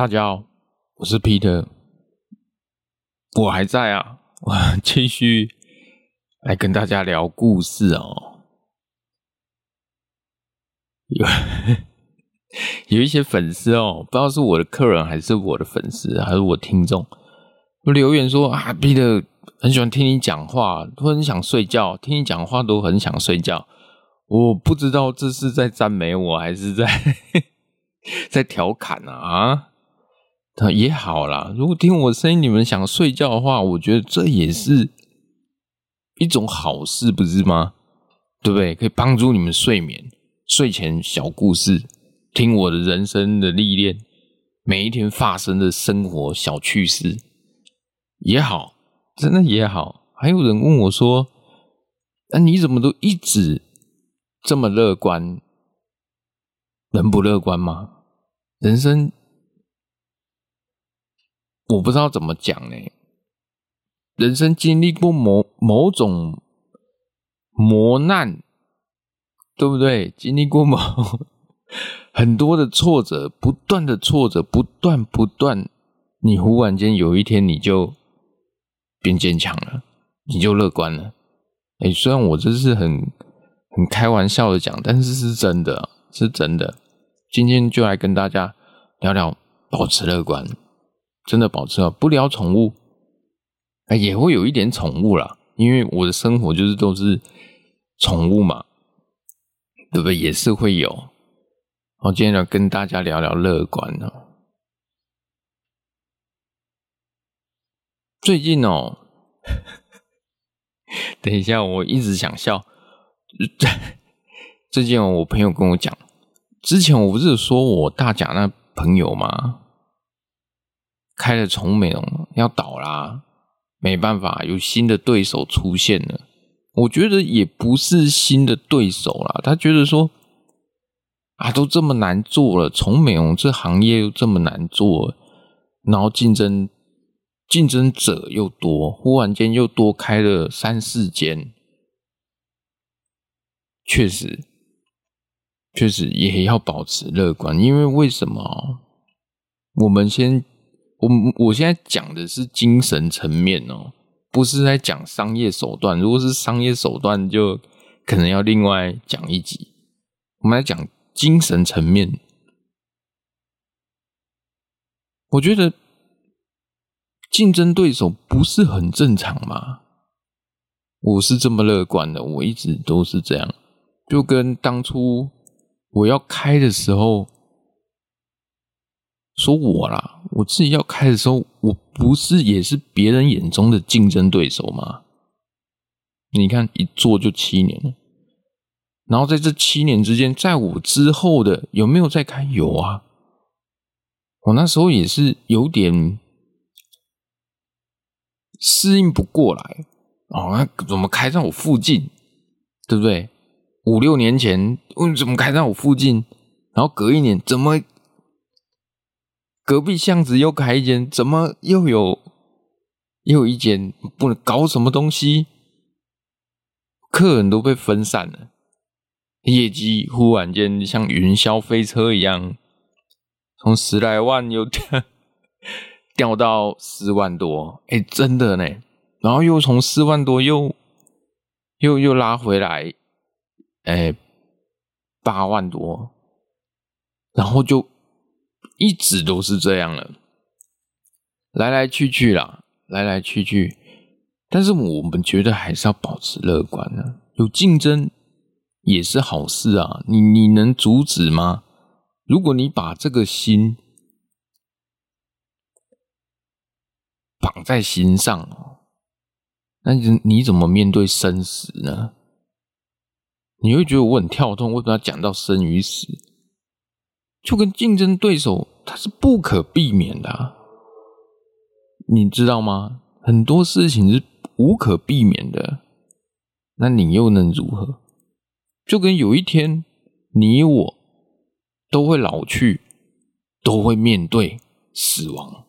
大家好，我是 Peter，我还在啊，我 继续来跟大家聊故事哦。有 有一些粉丝哦，不知道是我的客人还是我的粉丝，还是我听众，留言说啊，Peter 很喜欢听你讲话，都很想睡觉，听你讲话都很想睡觉。我不知道这是在赞美我还是在 在调侃啊？啊，那也好啦。如果听我声音你们想睡觉的话，我觉得这也是一种好事，不是吗？对不对？可以帮助你们睡眠。睡前小故事，听我的人生的历练，每一天发生的生活小趣事也好，真的也好。还有人问我说：“那、啊、你怎么都一直？”这么乐观，人不乐观吗？人生我不知道怎么讲呢。人生经历过某某种磨难，对不对？经历过某 很多的挫折，不断的挫折，不断不断，你忽然间有一天你就变坚强了，你就乐观了。哎，虽然我这是很。很开玩笑的讲，但是是真的，是真的。今天就来跟大家聊聊保持乐观，真的保持好。不聊宠物，哎，也会有一点宠物啦，因为我的生活就是都是宠物嘛，对不对？也是会有。我今天要跟大家聊聊乐观呢。最近哦，等一下，我一直想笑。最近哦我朋友跟我讲，之前我不是说我大甲那朋友吗？开了宠美容要倒啦，没办法，有新的对手出现了。我觉得也不是新的对手啦，他觉得说啊，都这么难做了，宠美容这行业又这么难做，然后竞争竞争者又多，忽然间又多开了三四间。确实，确实也要保持乐观，因为为什么？我们先，我我现在讲的是精神层面哦，不是在讲商业手段。如果是商业手段，就可能要另外讲一集。我们来讲精神层面，我觉得竞争对手不是很正常吗？我是这么乐观的，我一直都是这样。就跟当初我要开的时候说我啦，我自己要开的时候，我不是也是别人眼中的竞争对手吗？你看一做就七年了，然后在这七年之间，在我之后的有没有再开？有啊，我那时候也是有点适应不过来哦，那怎么开在我附近，对不对？五六年前，为什么开在我附近？然后隔一年，怎么隔壁巷子又开一间？怎么又有又一间？不能搞什么东西？客人都被分散了，业绩忽然间像云霄飞车一样，从十来万又掉 掉到四万多，哎，真的呢。然后又从四万多又又又拉回来。哎，八万多，然后就一直都是这样了，来来去去啦，来来去去。但是我们觉得还是要保持乐观呢、啊，有竞争也是好事啊。你你能阻止吗？如果你把这个心绑在心上，那你你怎么面对生死呢？你会觉得我很跳动，为什么要讲到生与死？就跟竞争对手，它是不可避免的啊，你知道吗？很多事情是无可避免的，那你又能如何？就跟有一天你我都会老去，都会面对死亡，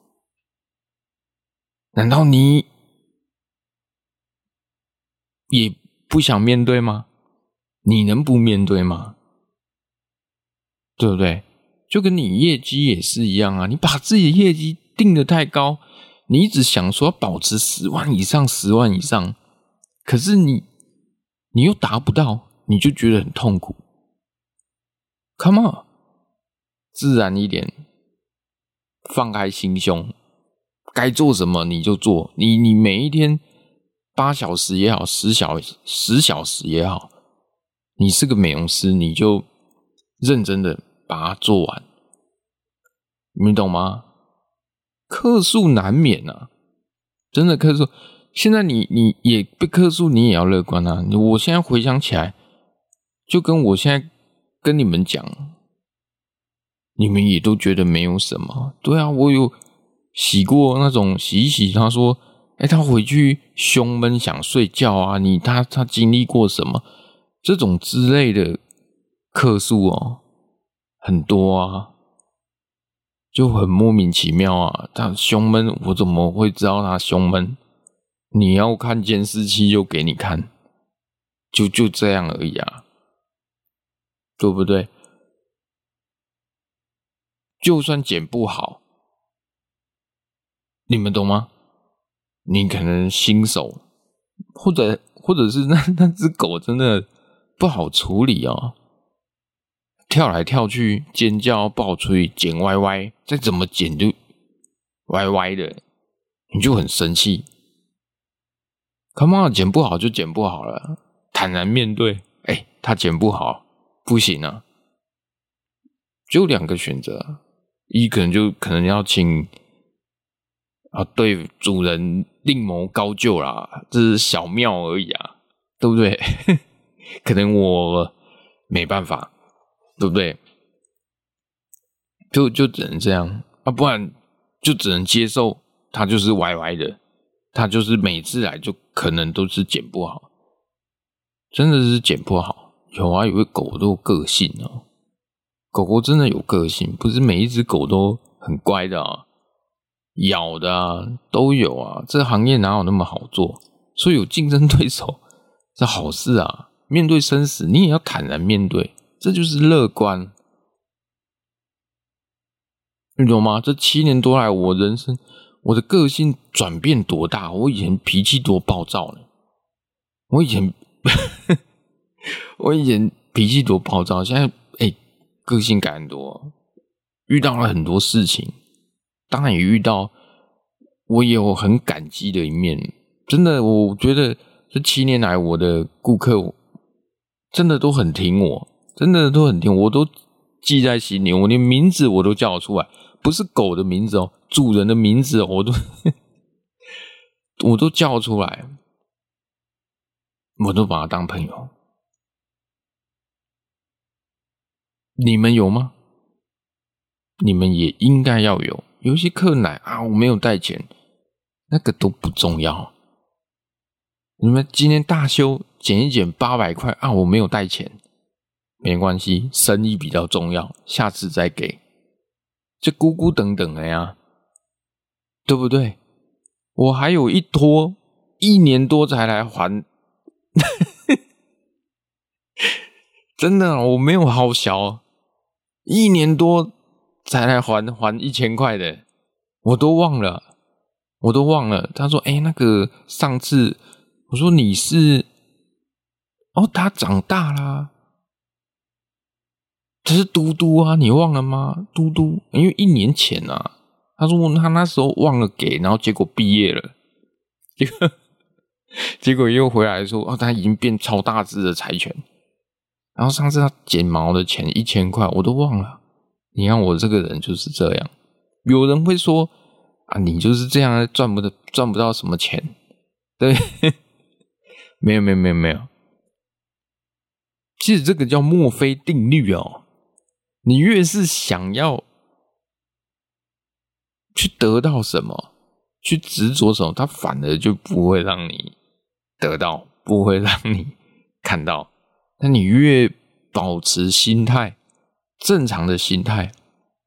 难道你也不想面对吗？你能不面对吗？对不对？就跟你业绩也是一样啊，你把自己的业绩定得太高，你一直想说保持十万以上，十万以上，可是你你又达不到，你就觉得很痛苦。Come on，自然一点，放开心胸，该做什么你就做，你你每一天。八小时也好，十小十小时也好，你是个美容师，你就认真的把它做完，你懂吗？客诉难免啊，真的客诉。现在你你也被客诉，你也要乐观啊。我现在回想起来，就跟我现在跟你们讲，你们也都觉得没有什么。对啊，我有洗过那种洗一洗，他说。哎，他回去胸闷想睡觉啊，你他他经历过什么？这种之类的客诉哦，很多啊，就很莫名其妙啊。他胸闷，我怎么会知道他胸闷？你要看监视器就给你看，就就这样而已啊，对不对？就算剪不好，你们懂吗？你可能新手，或者或者是那那只狗真的不好处理哦，跳来跳去，尖叫，爆吹，剪歪歪，再怎么剪就歪歪的，你就很生气。Come on，剪不好就剪不好了，坦然面对。哎，他剪不好，不行啊，就两个选择，一可能就可能要请。啊，对主人另谋高就啦，这是小庙而已啊，对不对？可能我没办法，对不对？就就只能这样啊，不然就只能接受它就是歪歪的，它就是每次来就可能都是剪不好，真的是剪不好。有啊，有个狗都有个性哦，狗狗真的有个性，不是每一只狗都很乖的啊。咬的啊，都有啊，这行业哪有那么好做？所以有竞争对手 是好事啊。面对生死，你也要坦然面对，这就是乐观，你懂吗？这七年多来，我人生我的个性转变多大？我以前脾气多暴躁呢？我以前 我以前脾气多暴躁，现在哎、个性改很多，遇到了很多事情。当然也遇到，我也有很感激的一面。真的，我觉得这七年来，我的顾客真的都很挺我，真的都很听我，都记在心里。我连名字我都叫出来，不是狗的名字哦，主人的名字我都 我都叫出来，我都把他当朋友。你们有吗？你们也应该要有。有些客奶啊，我没有带钱，那个都不重要。你们今天大修减一减八百块啊，我没有带钱，没关系，生意比较重要，下次再给。这咕咕等等的呀，对不对？我还有一拖一年多才来还，真的，我没有好小，一年多。才来还还一千块的，我都忘了，我都忘了。他说：“哎、那个上次我说你是哦，他长大啦，这是嘟嘟啊，你忘了吗？嘟嘟，因为一年前啊，他说他那时候忘了给，然后结果毕业了，结 果结果又回来说哦，他已经变超大只的柴犬，然后上次他剪毛的钱一千块，我都忘了。”你看我这个人就是这样，有人会说啊，你就是这样赚不得赚不到什么钱，对，没有没有没有没有，其实这个叫墨菲定律哦，你越是想要去得到什么，去执着什么，它反而就不会让你得到，不会让你看到，那你越保持心态。正常的心态，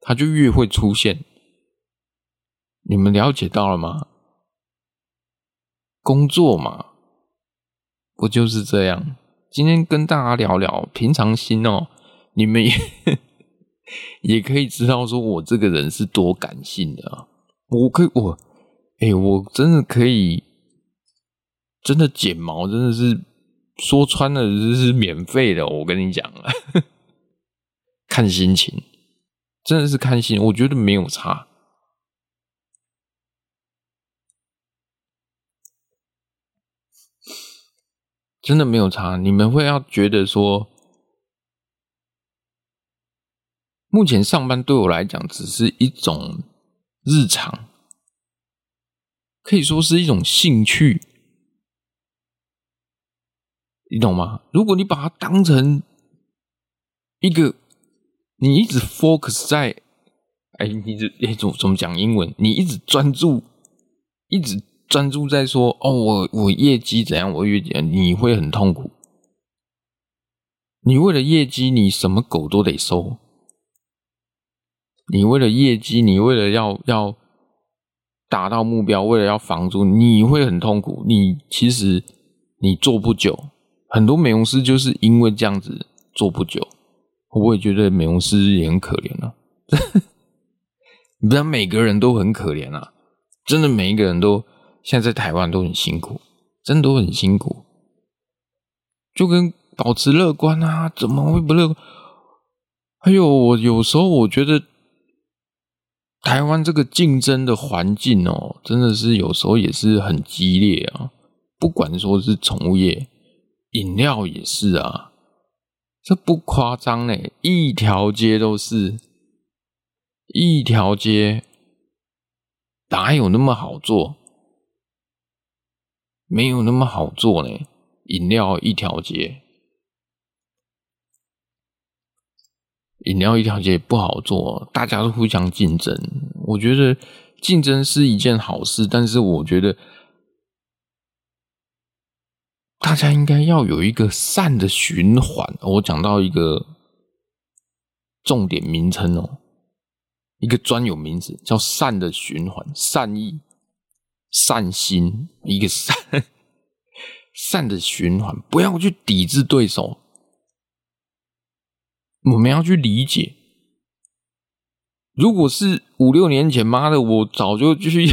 它就越会出现。你们了解到了吗？工作嘛，不就是这样？今天跟大家聊聊平常心哦。你们也 也可以知道说我这个人是多感性的啊。我可以，我，哎、我真的可以，真的剪毛，真的是说穿了就是免费的。我跟你讲，看心情，真的是看心情，我觉得没有差。真的没有差，你们会要觉得说，目前上班对我来讲只是一种日常，可以说是一种兴趣，你懂吗？如果你把它当成一个，你一直 focus 在，哎，你这哎怎怎么讲英文？你一直专注，一直。专注在说哦，我我业绩怎样？我业绩你会很痛苦。你为了业绩，你什么狗都得收。你为了业绩，你为了要要达到目标，为了要房租，你会很痛苦。你其实你做不久，很多美容师就是因为这样子做不久。我也觉得美容师也很可怜啊。你不要每个人都很可怜啊，真的每一个人都。现在在台湾都很辛苦，真的都很辛苦，就跟保持乐观啊，怎么会不乐观？还有，我有时候我觉得台湾这个竞争的环境哦，真的是有时候也是很激烈啊。不管说是宠物业、饮料也是啊，这不夸张嘞，一条街都是，一条街哪有那么好做？没有那么好做呢，饮料一条街，饮料一条街不好做，大家都互相竞争。我觉得竞争是一件好事，但是我觉得大家应该要有一个善的循环。我讲到一个重点名称哦，一个专有名词叫善的循环，善意。善心，一个善 善的循环，不要去抵制对手。我们要去理解。如果是五六年前，妈的，我早就就去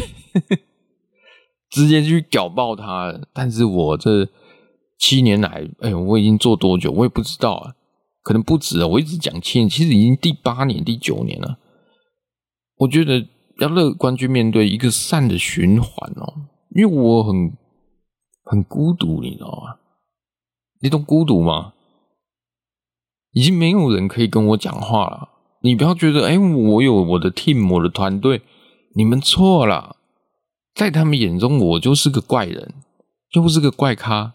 直接去屌爆他了。但是我这七年来，哎，我已经做多久，我也不知道啊，可能不止啊。我一直讲七年，其实已经第八年、第九年了。我觉得。要乐观去面对一个善的循环哦，因为我很很孤独，你知道吗？你懂孤独吗？已经没有人可以跟我讲话了。你不要觉得，哎，我有我的 team，我的团队，你们错了。在他们眼中，我就是个怪人，又是个怪咖。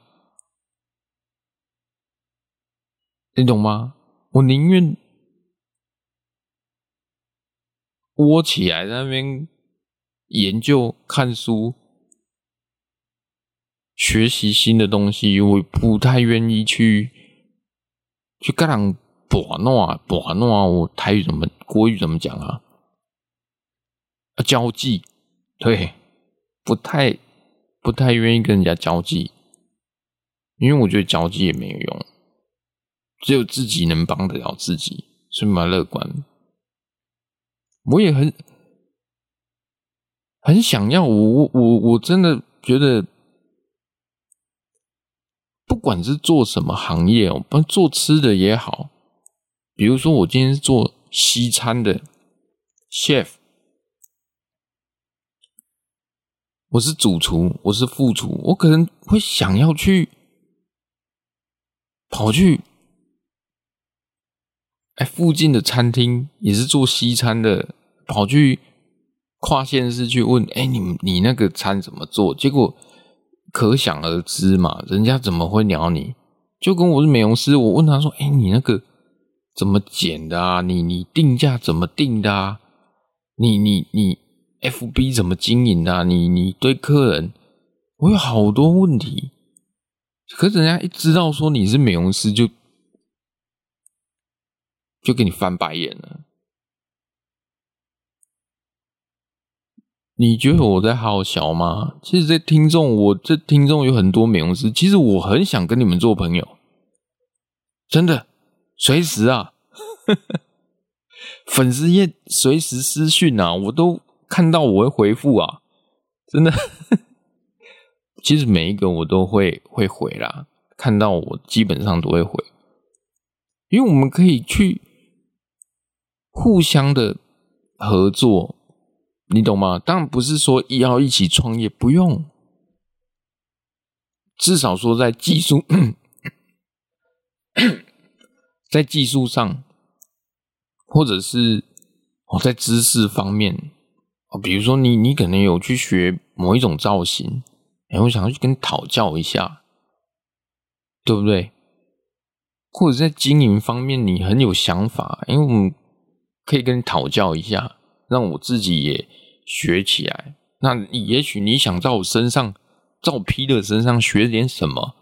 你懂吗？我宁愿。窝起来在那边研究、看书、学习新的东西，我不太愿意去去跟人摆弄、摆弄啊。我台语怎么、国语怎么讲啊？啊，交际，对，不太不太愿意跟人家交际，因为我觉得交际也没有用，只有自己能帮得了自己，所以蛮乐观。我也很很想要，我我我真的觉得，不管是做什么行业哦，不做吃的也好，比如说我今天是做西餐的 chef，我是主厨，我是副厨，我可能会想要去跑去。哎，附近的餐厅也是做西餐的，跑去跨县市去问，哎，你你那个餐怎么做？结果可想而知嘛，人家怎么会鸟你？就跟我是美容师，我问他说，哎，你那个怎么剪的啊？你你定价怎么定的啊？你你你 FB 怎么经营的啊？你你对客人，我有好多问题，可是人家一知道说你是美容师就。就给你翻白眼了。你觉得我在好笑吗？其实这听众，我这听众有很多美容师，其实我很想跟你们做朋友，真的，随时啊，粉丝页随时私讯啊，我都看到，我会回复啊，真的。其实每一个我都会会回啦，看到我基本上都会回，因为我们可以去互相的合作，你懂吗？当然不是说要一起创业，不用，至少说在技术，在技术上。或者是哦，在知识方面哦，比如说你你可能有去学某一种造型，哎，我想要去跟你讨教一下，对不对？或者在经营方面你很有想法，因为我们可以跟你讨教一下，让我自己也学起来。那也许你想在我身上，在我 Peter 身上学点什么，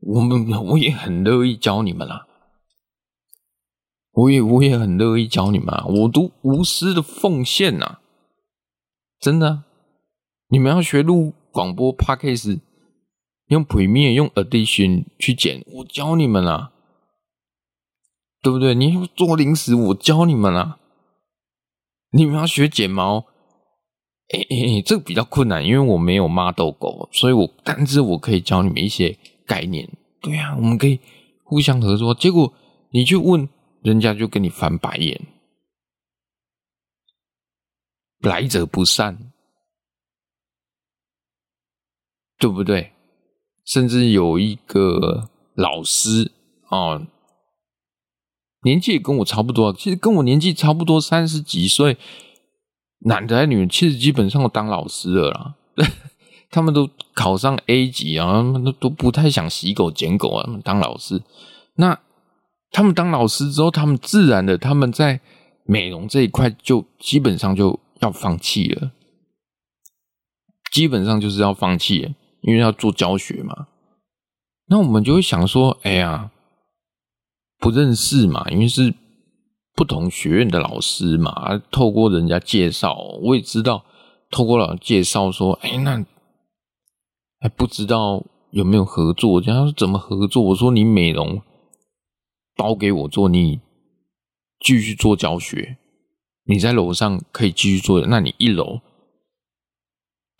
我们我也很乐意教你们啦。我也我也很乐意教你们啊，我都无私的奉献呐，真的。你们要学录广播 Podcast，用 Premiere 用 Audition 去剪，我教你们啊，对不对？你要做零食，我教你们啊。你们要学剪毛，哎哎哎，这个比较困难，因为我没有 model 狗，所以我但是我可以教你们一些概念。对啊，我们可以互相合作。结果你去问。人家就跟你翻白眼，来者不善，对不对？甚至有一个老师哦，年纪也跟我差不多，其实跟我年纪差不多，三十几岁，男的还女的，其实基本上都当老师了啦。他们都考上 A 级啊，他们都都不太想洗狗捡狗啊，他们当老师那。他们当老师之后，他们自然的，他们在美容这一块就基本上就要放弃了，基本上就是要放弃，因为要做教学嘛。那我们就会想说，哎呀，不认识嘛，因为是不同学院的老师嘛，透过人家介绍，我也知道，透过老师介绍说，哎，那还不知道有没有合作，这样说怎么合作？我说你美容。包给我做，你继续做教学。你在楼上可以继续做，那你一楼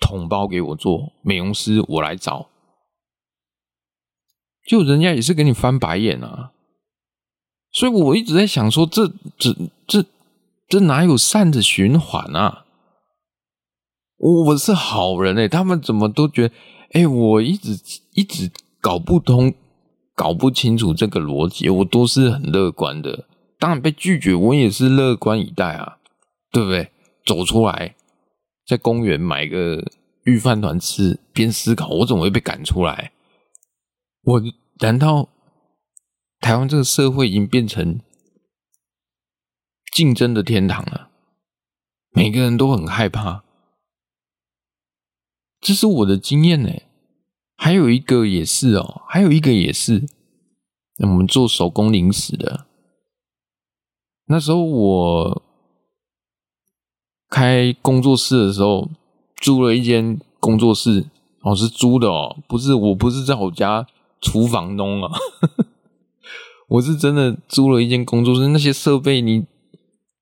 统包给我做美容师，我来找。就人家也是给你翻白眼啊，所以我一直在想说，这这这这哪有善的循环啊？我是好人哎、他们怎么都觉得哎、我一直一直搞不通。搞不清楚这个逻辑，我都是很乐观的。当然被拒绝，我也是乐观以待啊，对不对？走出来，在公园买个御饭团吃，边思考，我怎么会被赶出来？我难道台湾这个社会已经变成竞争的天堂了？每个人都很害怕，这是我的经验呢。还有一个也是哦，还有一个也是，我们做手工零食的。那时候我开工作室的时候，租了一间工作室，哦，是租的哦，不是，我不是在我家厨房弄啊，我是真的租了一间工作室，那些设备你，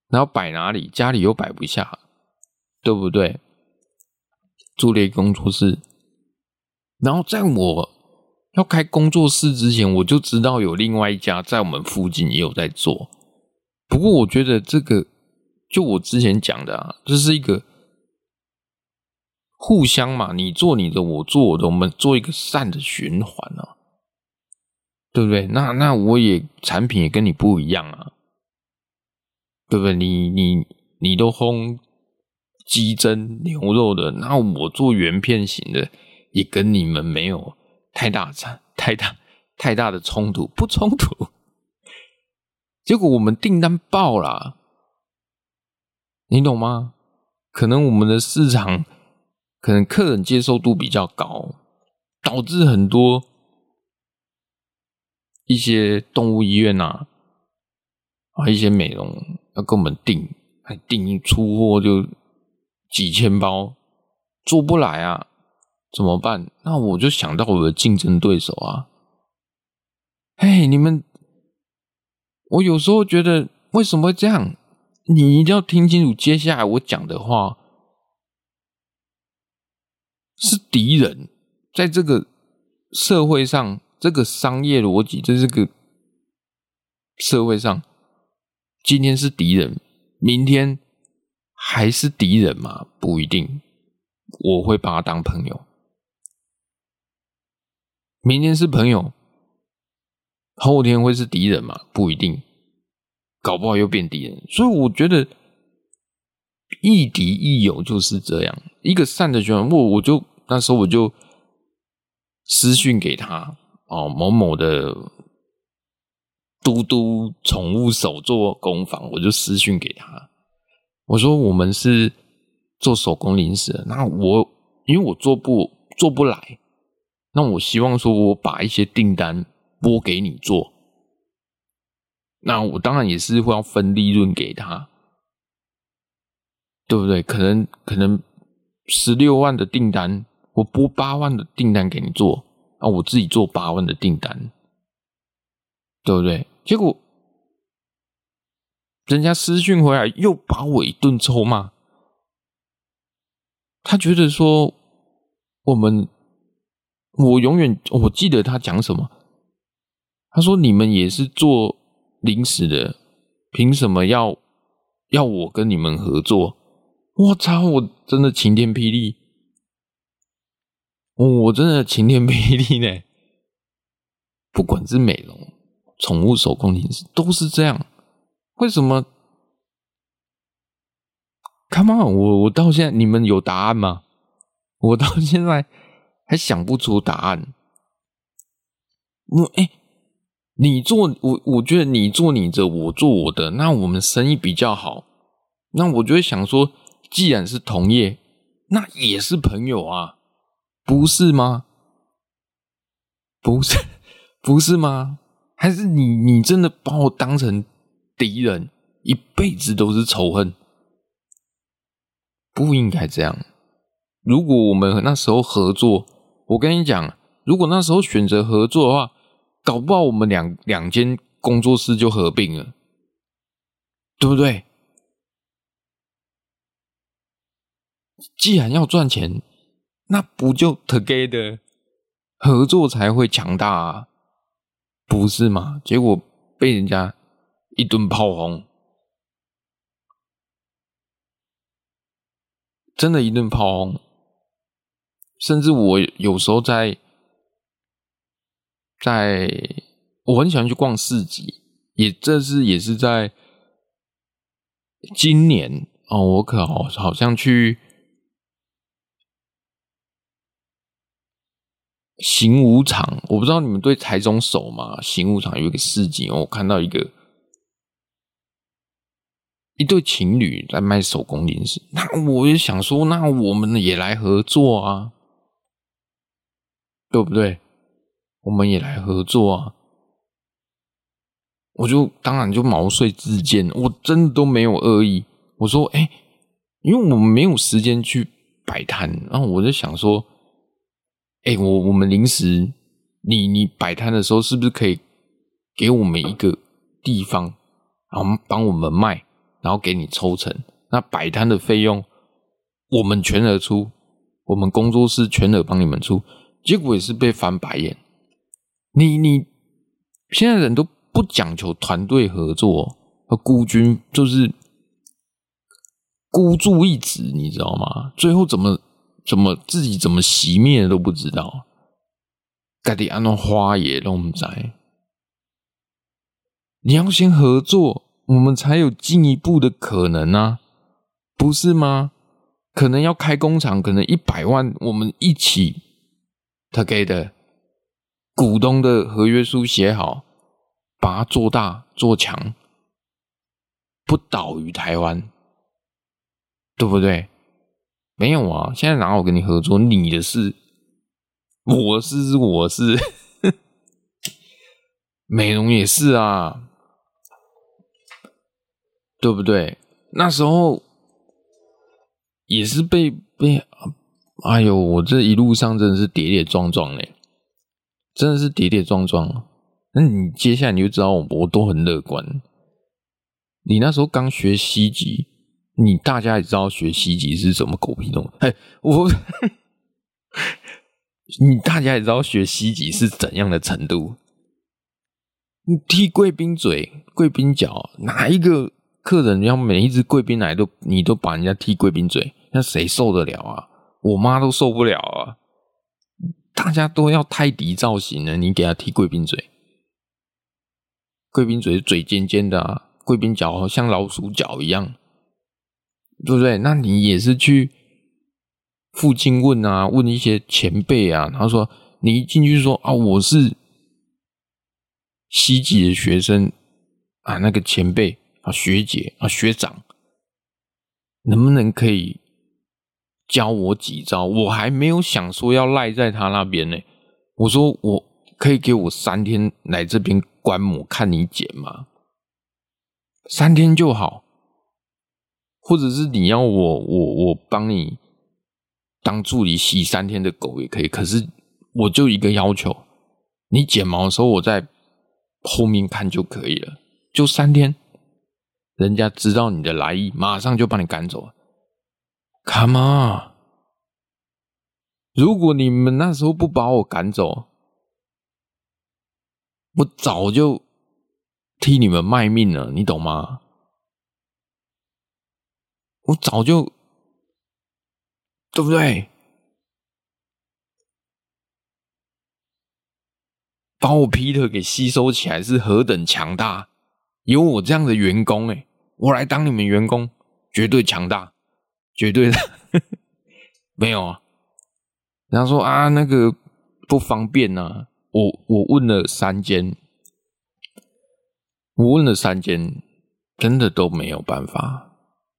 然后摆哪里，家里又摆不下，对不对？租了一个工作室。然后在我要开工作室之前，我就知道有另外一家在我们附近也有在做。不过我觉得这个，就我之前讲的啊，这是一个互相嘛，你做你的，我做我的，我们做一个善的循环啊，对不对？那那我也产品也跟你不一样啊，对不对？你你你都烘鸡胗牛肉的，那我做圆片型的。也跟你们没有太大差、太大、太大的冲突，不冲突。结果我们订单爆了，你懂吗？可能我们的市场，可能客人接受度比较高，导致很多一些动物医院啊，啊，一些美容要跟我们订，还订出货就几千包，做不来啊。怎么办？那我就想到我的竞争对手啊！嘿，你们，我有时候觉得为什么这样？你一定要听清楚接下来我讲的话，是敌人在这个社会上，这个商业逻辑，在这个社会上，今天是敌人，明天还是敌人吗？不一定，我会把他当朋友。明天是朋友，后天会是敌人吗？不一定。搞不好又变敌人，所以我觉得亦敌亦友就是这样一个善的循环。我我就那时候我就私讯给他哦，某某的嘟嘟宠物手作工坊，我就私讯给他，我说我们是做手工零食，那我因为我做不做不来，那我希望说我把一些订单拨给你做。那我当然也是会要分利润给他，对不对？可能可能十六万的订单，我拨八万的订单给你做，啊，我自己做八万的订单，对不对？结果人家私讯回来又把我一顿臭骂，他觉得说我们，我永远我记得他讲什么，他说你们也是做。临时的，凭什么要要我跟你们合作？我操！我真的晴天霹雳，我真的晴天霹雳呢！不管是美容、宠物手工零食，都是这样。为什么？Come on！我我到现在，你们有答案吗？我到现在还想不出答案。我哎。你做我，我觉得你做你的，我做我的，那我们生意比较好。那我就会想说，既然是同业，那也是朋友啊，不是吗？不是，不是吗？还是你，你真的把我当成敌人，一辈子都是仇恨？不应该这样。如果我们那时候合作，我跟你讲，如果那时候选择合作的话。搞不好我们两两间工作室就合并了，对不对？既然要赚钱，那不就 together 合作才会强大啊，不是吗？结果被人家一顿炮轰，真的，一顿炮轰，甚至我有时候在。在，我很喜欢去逛市集，也这是也是在今年哦，我可好好像去行武场，我不知道你们对台中熟吗？行武场有一个市集，我看到一个一对情侣在卖手工零食，那我也想说，那我们也来合作啊，对不对？我们也来合作啊！我就当然就毛遂自荐，我真的都没有恶意。我说，哎，因为我们没有时间去摆摊，然后我就想说，哎，我我们临时，你你摆摊的时候，是不是可以给我们一个地方，然后帮我们卖，然后给你抽成？那摆摊的费用我们全额出，我们工作室全额帮你们出。结果也是被翻白眼。你你现在人都不讲求团队合作，和孤军就是孤注一掷，你知道吗？最后怎么怎么自己怎么熄灭都不知道，该得按照花也弄不在。你要先合作，我们才有进一步的可能啊，不是吗？可能要开工厂，可能一百万，我们一起他给的。股东的合约书写好，把它做大做强，不倒于台湾，对不对？没有啊，现在哪有跟你合作？你的事，我是我是，美容也是啊，对不对？那时候也是被被，哎呦，我这一路上真的是跌跌撞撞嘞。真的是跌跌撞撞，那你接下来你就知道我，我都很乐观。你那时候刚学西级，你大家也知道学西级是什么狗屁东西。哎，我，你大家也知道学西级是怎样的程度？你踢贵宾嘴、贵宾脚，哪一个客人要每一只贵宾来都你都把人家踢贵宾嘴，那谁受得了啊？我妈都受不了啊！大家都要泰迪造型呢，你给他踢贵宾嘴，贵宾嘴嘴尖尖的啊，贵宾脚像老鼠脚一样，对不对？那你也是去附近问啊，问一些前辈啊，他说你一进去说啊，我是。西级的学生啊，那个前辈啊，学姐啊，学长，能不能可以教我几招？我还没有想说要赖在他那边呢。我说我可以给我三天来这边观摩看你剪吗？三天就好，或者是你要我我我帮你当助理洗三天的狗也可以。可是我就一个要求，你剪毛的时候我在。后面看就可以了，就三天，人家知道你的来意，马上就把你赶走。Come on，如果你们那时候不把我赶走，我早就替你们卖命了，你懂吗？我早就，对不对？把我 Peter 给吸收起来是何等强大！有我这样的员工，哎，我来当你们员工，绝对强大，绝对的。没有啊，然后说啊，那个不方便呐、啊。我我问了三间，我问了三间，真的都没有办法，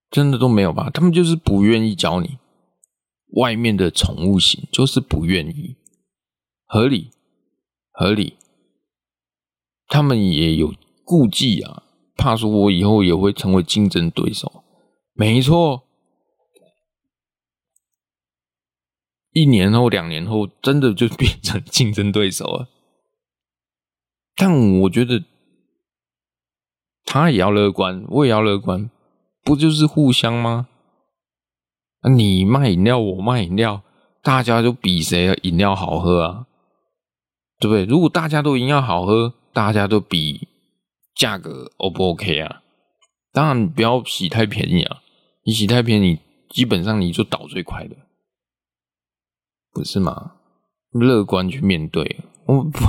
真的都没有吧。他们就是不愿意教你外面的宠物型，就是不愿意，合理。合理，他们也有顾忌啊，怕说我以后也会成为竞争对手。没错，一年后、两年后，真的就变成竞争对手了。但我觉得他也要乐观，我也要乐观，不就是互相吗？你卖饮料，我卖饮料，大家就比谁饮料好喝啊。对不对？如果大家都饮料好喝，大家都比价格 O 不 OK 啊？当然不要洗太便宜啊！你洗太便宜，基本上你就倒最快的，不是吗？乐观去面对，我不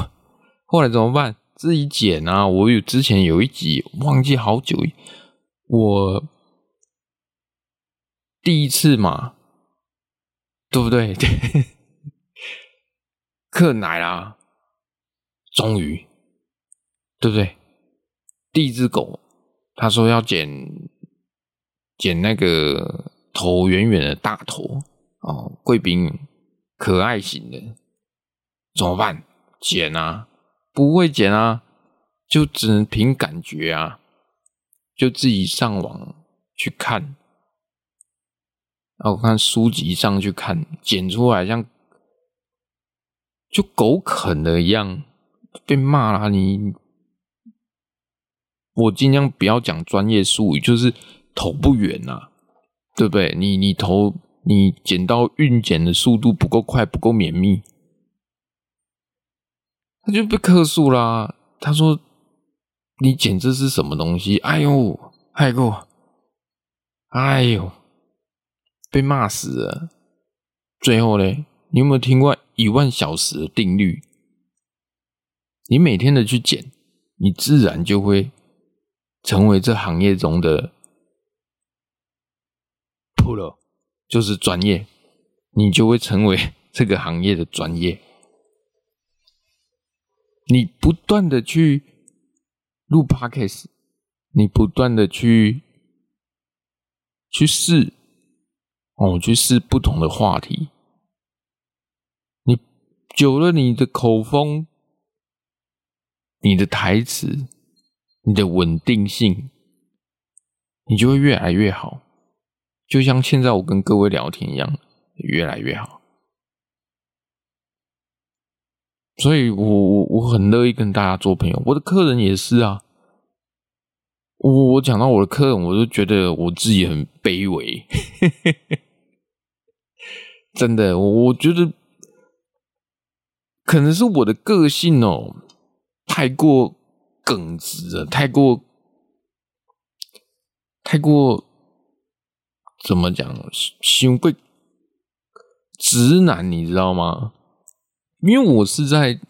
后来怎么办？自己剪啊！我有之前有一集忘记好久，我第一次嘛，对不对？客人来啦。终于，对不对？第一只狗，他说要剪剪那个头圆圆的大头。哦，贵宾可爱型的，怎么办？剪啊，不会剪啊，就只能凭感觉啊，就自己上网去看，然后看书籍上去看，剪出来像就狗啃的一样。被骂了，你我尽量不要讲专业术语，就是头不圆呐、啊，对不对？你你头你剪刀运剪的速度不够快，不够绵密，他就被客诉啦。他说：“你剪这是什么东西？”哎呦，哎呦，哎呦，被骂死了。最后嘞，你有没有听过一万小时的定律？你每天的去剪，你自然就会成为这行业中的 pro，就是专业，你就会成为 这个行业的专业。你不断的去录 podcast，你不断的去去试，哦，去试不同的话题，你久了，你的口风。你的台词，你的稳定性，你就会越来越好。就像现在我跟各位聊天一样，越来越好。所以我我我很乐意跟大家做朋友，我的客人也是啊。我我讲到我的客人，我就觉得我自己很卑微，真的，我我觉得可能是我的个性哦，太过耿直了，太过太过怎么讲，心会直男，你知道吗？因为我是在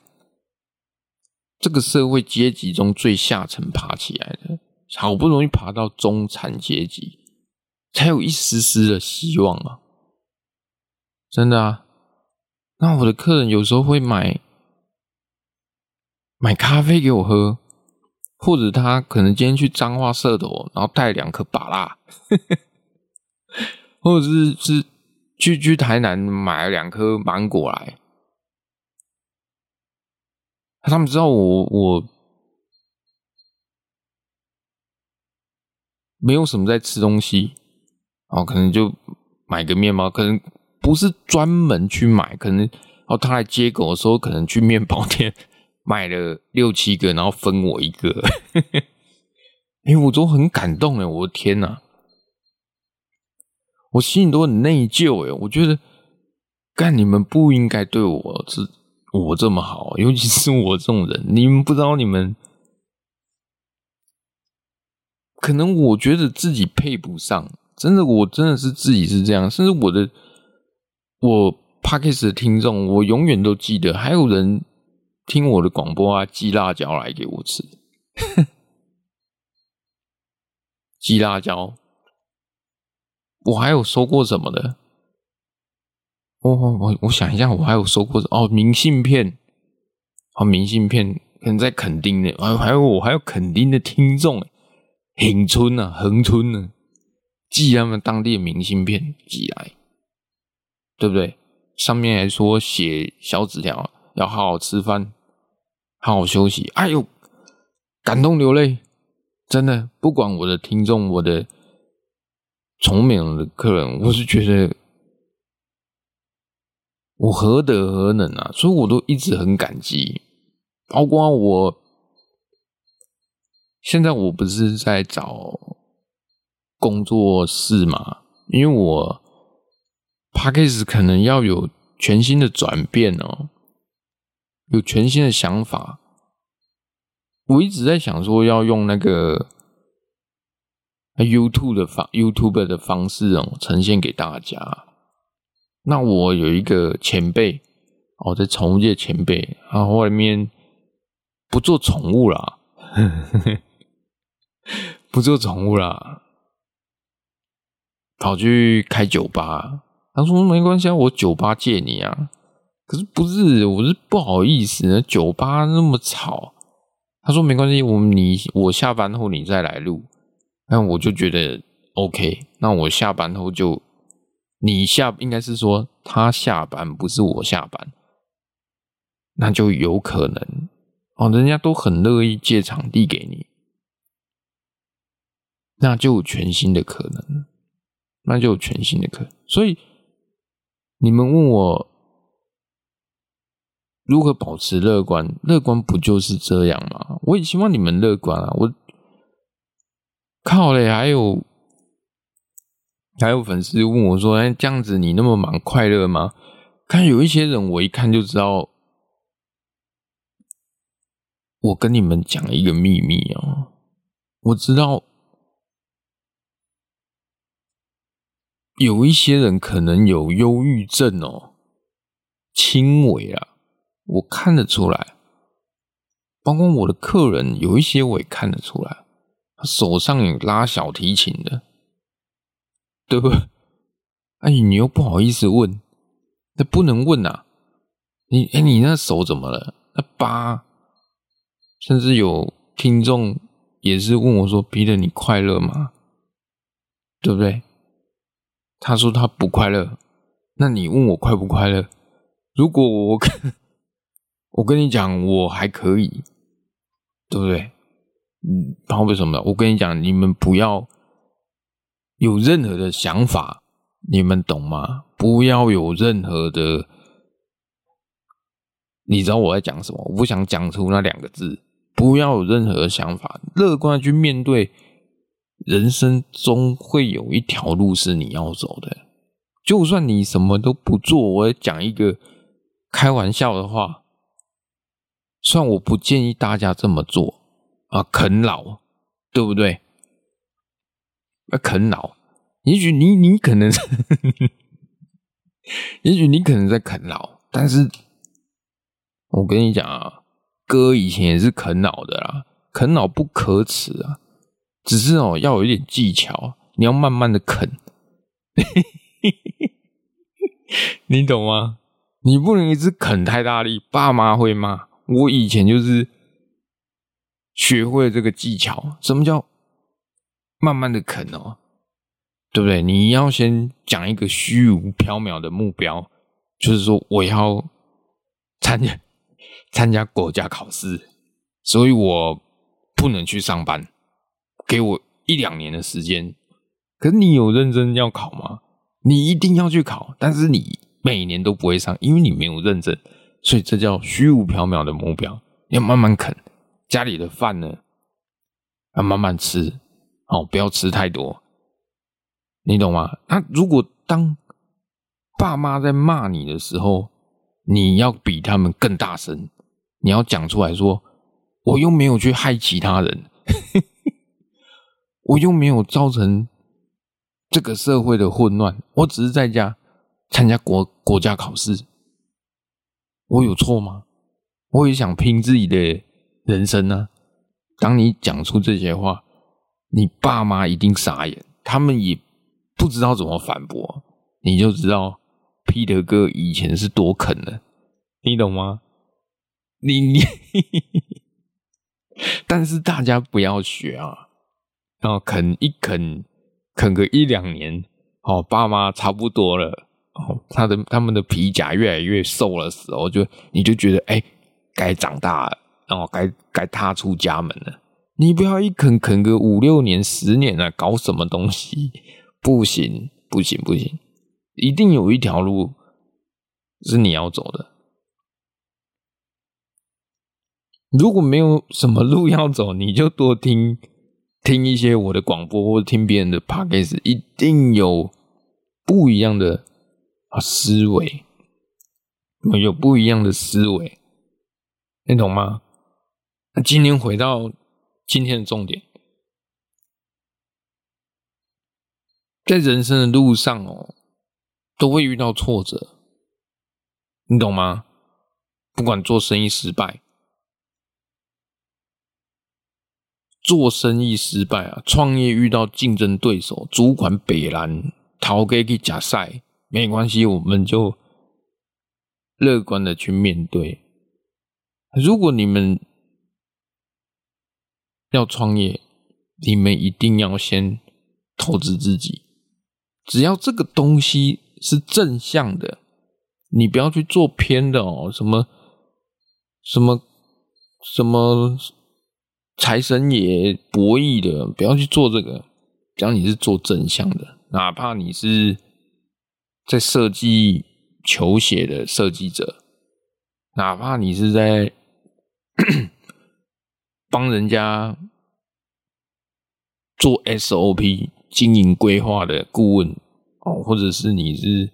这个社会阶级中最下层爬起来的。好不容易爬到中产阶级，才有一丝丝的希望啊！真的啊，那我的客人有时候会买买咖啡给我喝，或者他可能今天去彰化社头，然后带两颗芭拉，或者是是去去台南买了两颗芒果来，他们知道我我。没有什么在吃东西，哦，可能就买个面包，可能不是专门去买，可能哦，他来接狗的时候，可能去面包店 买了六七个，然后分我一个，哎，我都很感动哎，我的天哪，我心里都很内疚哎，我觉得干你们不应该对我是我这么好，尤其是我这种人，你们不知道你们。可能我觉得自己配不上，真的，我真的是自己是这样。甚至我的我 Podcast 的听众，我永远都记得，还有人听我的广播啊，寄辣椒来给我吃，寄辣椒。我还有收过什么的？我我我想一下，我还有收过哦，明信片，哦，明信片，可能在垦丁的，还还有我还有垦丁的听众。恒春呐，恒春呢，寄他们当地的明信片寄来，对不对？上面还说写小纸条，要好好吃饭，好好休息。哎呦，感动流泪，真的。不管我的听众，我的崇美的客人，我是觉得我何德何能啊？所以我都一直很感激，包括我。现在我不是在找工作室嘛，因为我 Podcast 可能要有全新的转变哦，有全新的想法。我一直在想说要用那个 YouTube 的方 YouTube 的方式哦，呈现给大家。那我有一个前辈哦，在宠物界前辈，然后外面不做宠物啦。不做宠物啦，跑去开酒吧。他说没关系啊，我酒吧借你啊。可是不是，我是不好意思，酒吧那么吵。他说没关系，我你我下班后你再来录。那我就觉得 OK。那我下班后就你下，应该是说他下班，不是我下班，那就有可能哦。人家都很乐意借场地给你。那就有全新的可能，那就有全新的可能。所以你们问我如何保持乐观，乐观不就是这样吗？我也希望你们乐观啊！我靠嘞，还有还有粉丝问我说：“哎，这样子你那么忙，快乐吗？”看有一些人，我一看就知道，我跟你们讲一个秘密哦，我知道。有一些人可能有忧郁症哦，轻微啊，我看得出来。包括我的客人，有一些我也看得出来，他手上有拉小提琴的，对不对？哎，你又不好意思问，那不能问呐。你哎，你那手怎么了？那疤，甚至有听众也是问我说：“逼得，你快乐吗？”对不对？他说他不快乐，那你问我快不快乐？如果我跟我跟你讲，我还可以，对不对？嗯，然后为什么呢？我跟你讲，你们不要有任何的想法，你们懂吗？不要有任何的，你知道我在讲什么？我不想讲出那两个字，不要有任何的想法，乐观的去面对人生中会有一条路是你要走的，就算你什么都不做，我讲一个开玩笑的话，虽然我不建议大家这么做啊，啃老，对不对？啊，啃老，也许你你可能，也许你可能在啃老，但是我跟你讲啊，哥以前也是啃老的啦，啃老不可耻啊。只是哦，要有一点技巧，你要慢慢的啃，你懂吗？你不能一直啃太大力，爸妈会骂。我以前就是学会了这个技巧，什么叫慢慢的啃哦？对不对？你要先讲一个虚无缥缈的目标，就是说我要参加 参加国家考试，所以我不能去上班。给我一两年的时间，可是你有认真要考吗？你一定要去考，但是你每年都不会上，因为你没有认真，所以这叫虚无缥缈的目标。要慢慢啃，家里的饭呢，要慢慢吃，哦，不要吃太多，你懂吗？那如果当爸妈在骂你的时候，你要比他们更大声，你要讲出来说，我又没有去害其他人。我又没有造成这个社会的混乱，我只是在家参加国国家考试，我有错吗？我也想拼自己的人生呢、啊。当你讲出这些话，你爸妈一定傻眼，他们也不知道怎么反驳，你就知道皮特哥以前是多啃的，你懂吗？你你，但是大家不要学啊。然后啃一啃，啃个一两年，哦，爸妈差不多了，哦，他的他们的皮夹越来越瘦的时候，就你就觉得，哎，该长大了，然后该该踏出家门了。你不要一啃啃个五六年、十年啊，搞什么东西？不行，不行，不行，一定有一条路是你要走的。如果没有什么路要走，你就多听。听一些我的广播，或者听别人的 podcast，一定有不一样的啊思维，有不一样的思维，你懂吗？那今天回到今天的重点，在人生的路上哦，都会遇到挫折，你懂吗？不管做生意失败。做生意失败啊，创业遇到竞争对手，主管北兰，逃给去假赛，没关系，我们就乐观的去面对。如果你们要创业，你们一定要先投资自己。只要这个东西是正向的，你不要去做偏的哦，什么什么什么。财神爷博弈的，不要去做这个。只要你是做正向的，哪怕你是在设计球鞋的设计者，哪怕你是在 帮人家做 SOP 经营规划的顾问哦，或者是你是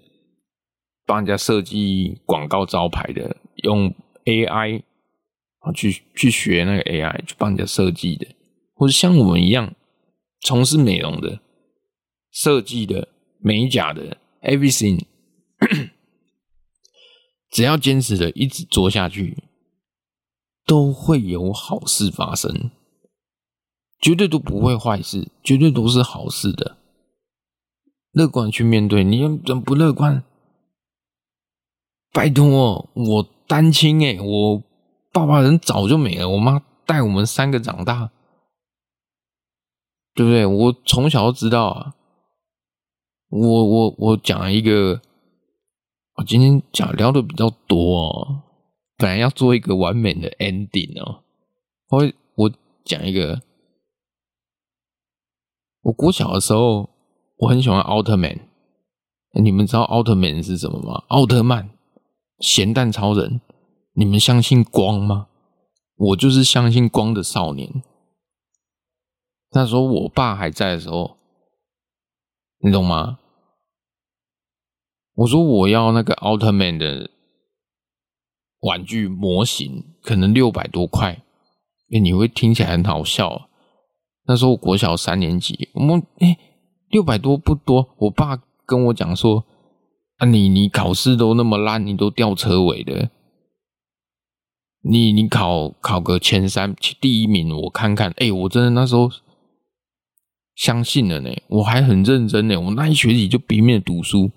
帮人家设计广告招牌的，用 AI。啊去去学那个 AI，去帮人家设计的，或者像我们一样从事美容的、设计的、美甲的，everything，只要坚持的一直做下去，都会有好事发生，绝对都不会坏事，绝对都是好事的。乐观去面对，你怎么不乐观？拜托，我单亲诶，我。爸爸人早就没了，我妈带我们三个长大，对不对？我从小就知道啊。我我我讲一个，我今天讲聊的比较多哦，本来要做一个完美的 ending 哦。我我讲一个，我国小的时候，我很喜欢奥特曼。你们知道奥特曼是什么吗？奥特曼，咸蛋超人。你们相信光吗？我就是相信光的少年。那时候我爸还在的时候，你懂吗？我说我要那个奥特曼的玩具模型，可能六百多块。哎，你会听起来很好笑。那时候我国小三年级，我们哎六百多不多。我爸跟我讲说：“啊，你你考试都那么烂，你都吊车尾的，你你考考个前三第一名，我看看。”哎，我真的那时候相信了呢，我还很认真呢。我那一学期就拼命读书，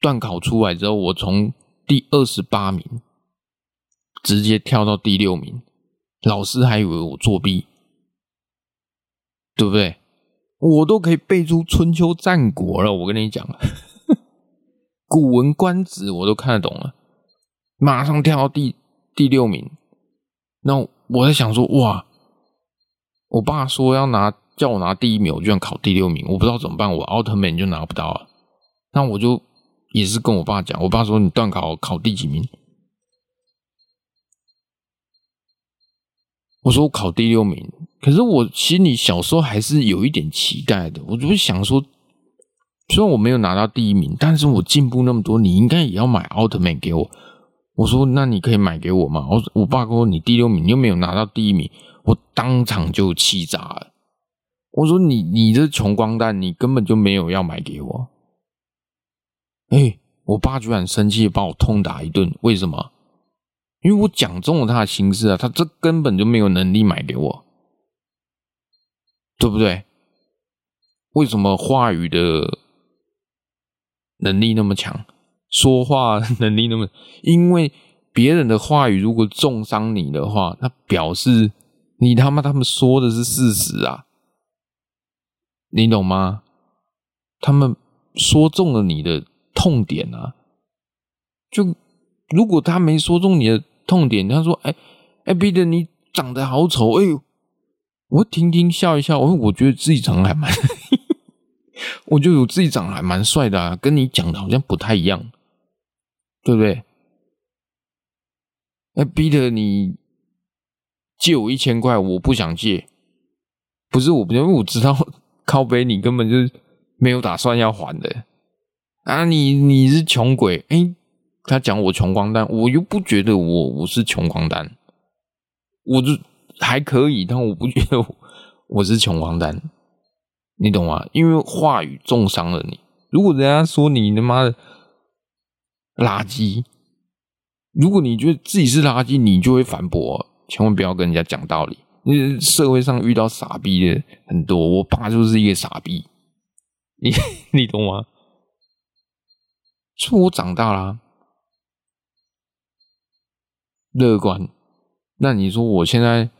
段考出来之后，我从第二十八名直接跳到第六名，老师还以为我作弊。对不对？我都可以背出春秋战国了。我跟你讲，古文观止我都看得懂了，马上跳到第第六名。那我在想说，哇，我爸说要拿叫我拿第一名，我居然考第六名，我不知道怎么办。我奥特曼就拿不到了。那我就也是跟我爸讲，我爸说你段考考第几名？我说我考第六名。可是我心里小时候还是有一点期待的，我就会想说，虽然我没有拿到第一名，但是我进步那么多，你应该也要买奥特曼给我。我说那你可以买给我吗？我我爸跟我说你第六名，你又没有拿到第一名，我当场就气炸了。我说你你这穷光蛋，你根本就没有要买给我。哎，我爸居然生气，把我痛打一顿。为什么？因为我讲中了他的心思啊，他这根本就没有能力买给我。对不对？为什么话语的能力那么强，说话能力那么？因为别人的话语如果重伤你的话，那表示你他妈他们说的是事实啊，你懂吗？他们说中了你的痛点啊，就如果他没说中你的痛点，他说：“哎哎，彼得，你长得好丑，哎呦。”我听听笑一笑，我我觉得自己长得还蛮，我觉得我自己长得还蛮帅的啊，跟你讲的好像不太一样，对不对？那，逼得你借我一千块，我不想借，不是我不，因为我知道 靠背你根本就没有打算要还的啊，你你是穷鬼，哎，他讲我穷光蛋，我又不觉得我我是穷光蛋，我就。还可以，但我不觉得我是穷光蛋，你懂吗？因为话语重伤了你。如果人家说你他妈的垃圾，如果你觉得自己是垃圾，你就会反驳，千万不要跟人家讲道理。因为社会上遇到傻逼的很多，我爸就是一个傻逼，你 你懂吗？说我长大了，乐观。那你说我现在？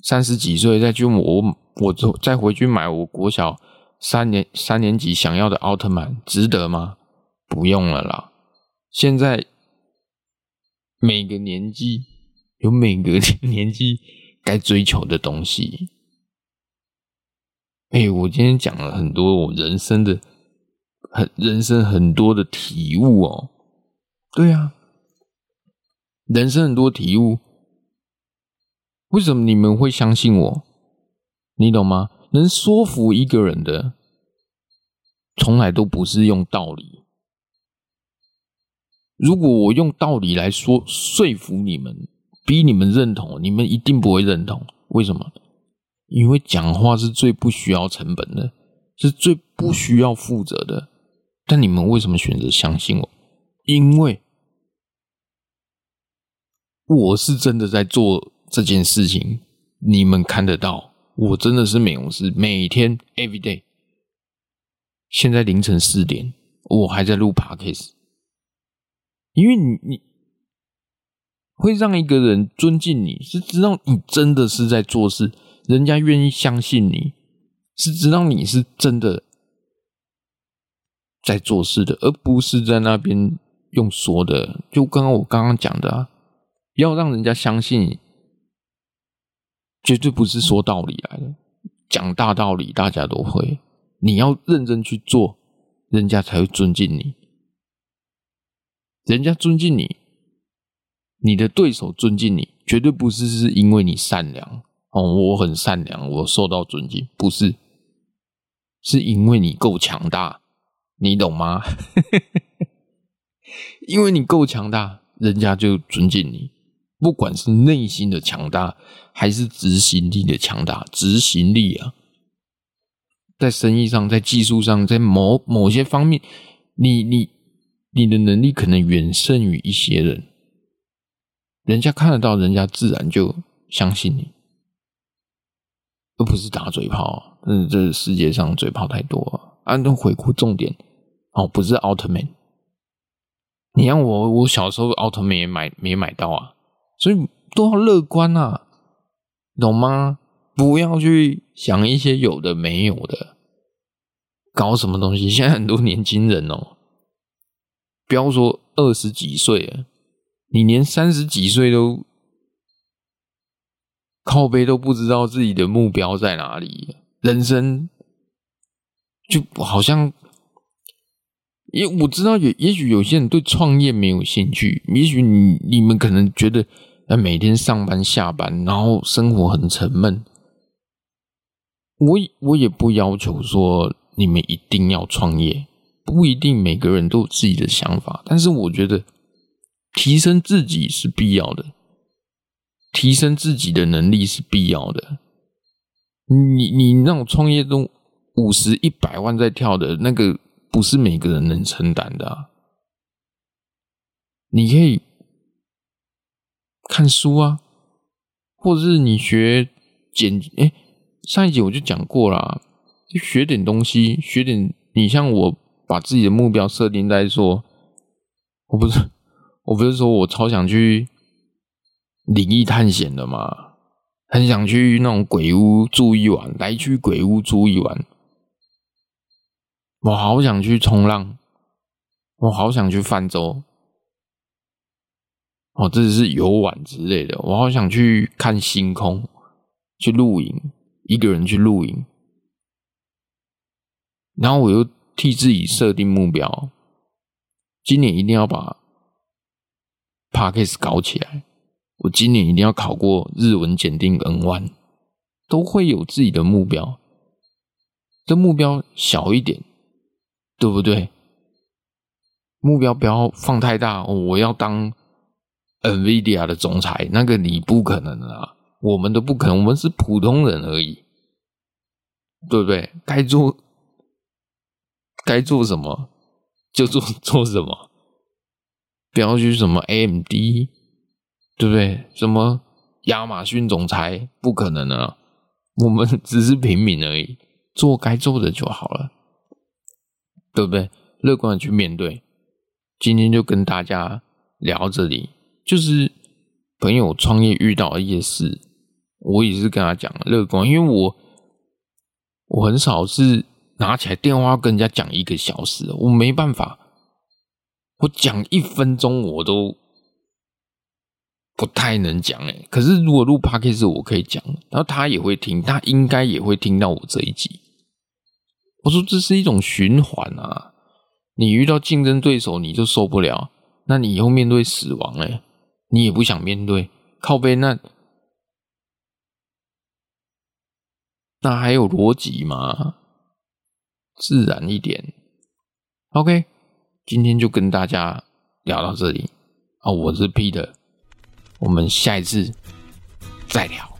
三十几岁再去我我再回去买我国小三年三年级想要的奥特曼，值得吗？不用了啦。现在每个年纪有每个年纪该追求的东西。哎，我今天讲了很多我人生的很人生很多的体悟哦。对啊，人生很多体悟。为什么你们会相信我？你懂吗？能说服一个人的，从来都不是用道理。如果我用道理来说说服你们，逼你们认同，你们一定不会认同。为什么？因为讲话是最不需要成本的，是最不需要负责的。但你们为什么选择相信我？因为我是真的在做。这件事情你们看得到，我真的是美容师，每天 every day。现在凌晨四点，我还在录 podcast，因为你你会让一个人尊敬你，是知道你真的是在做事，人家愿意相信你，是知道你是真的在做事的，而不是在那边用说的。就刚刚我刚刚讲的啊，要让人家相信。绝对不是说道理来的，讲大道理大家都会。你要认真去做，人家才会尊敬你。人家尊敬你，你的对手尊敬你，绝对不是是因为你善良，哦，我很善良，我受到尊敬，不是，是因为你够强大，你懂吗？因为你够强大，人家就尊敬你，不管是内心的强大，还是执行力的强大，执行力啊，在生意上，在技术上，在某某些方面，你你你的能力可能远胜于一些人，人家看得到，人家自然就相信你，而不是打嘴炮。嗯，这世界上嘴炮太多了，安顿回顾重点哦，不是奥特曼。你让我，我小时候奥特曼也买没买到啊，所以都要乐观啊，懂吗？不要去想一些有的没有的，搞什么东西。现在很多年轻人哦，不要说二十几岁，你连三十几岁都靠背都不知道自己的目标在哪里，人生就好像。也我知道也也许有些人对创业没有兴趣，也许你你们可能觉得，呃，每天上班下班，然后生活很沉闷。我我也不要求说你们一定要创业，不一定每个人都有自己的想法，但是我觉得提升自己是必要的，提升自己的能力是必要的。你你那种创业中五十一百万在跳的那个。不是每个人能承担的啊。你可以看书啊，或者是你学剪，哎，上一集我就讲过啦，学点东西，学点。你像我把自己的目标设定在说，我不是，我不是说我超想去灵异探险的嘛，很想去那种鬼屋住一晚，来去鬼屋住一晚。我好想去冲浪，我好想去泛舟，哦，这是游玩之类的。我好想去看星空，去露营，一个人去露营。然后我又替自己设定目标，今年一定要把 Podcast 搞起来。我今年一定要考过日文检定 N one，都会有自己的目标。这目标小一点。对不对？目标不要放太大。我要当 NVIDIA 的总裁，那个你不可能啊，我们都不可能，我们是普通人而已，对不对？该做该做什么就做 做什么，不要去什么 AMD，对不对？什么亚马逊总裁不可能啊，我们 只是平民而已，做该做的就好了。对不对？乐观的去面对。今天就跟大家聊这里，就是朋友创业遇到的一些事，我也是跟他讲乐观，因为我我很少是拿起来电话跟人家讲一个小时，我没办法，我讲一分钟我都不太能讲哎。可是如果录 Podcast 我可以讲，然后他也会听，他应该也会听到我这一集。我说这是一种循环啊！你遇到竞争对手，你就受不了，那你以后面对死亡嘞，你也不想面对，靠背那那还有逻辑吗？自然一点。OK，今天就跟大家聊到这里啊！我是 Peter，我们下一次再聊。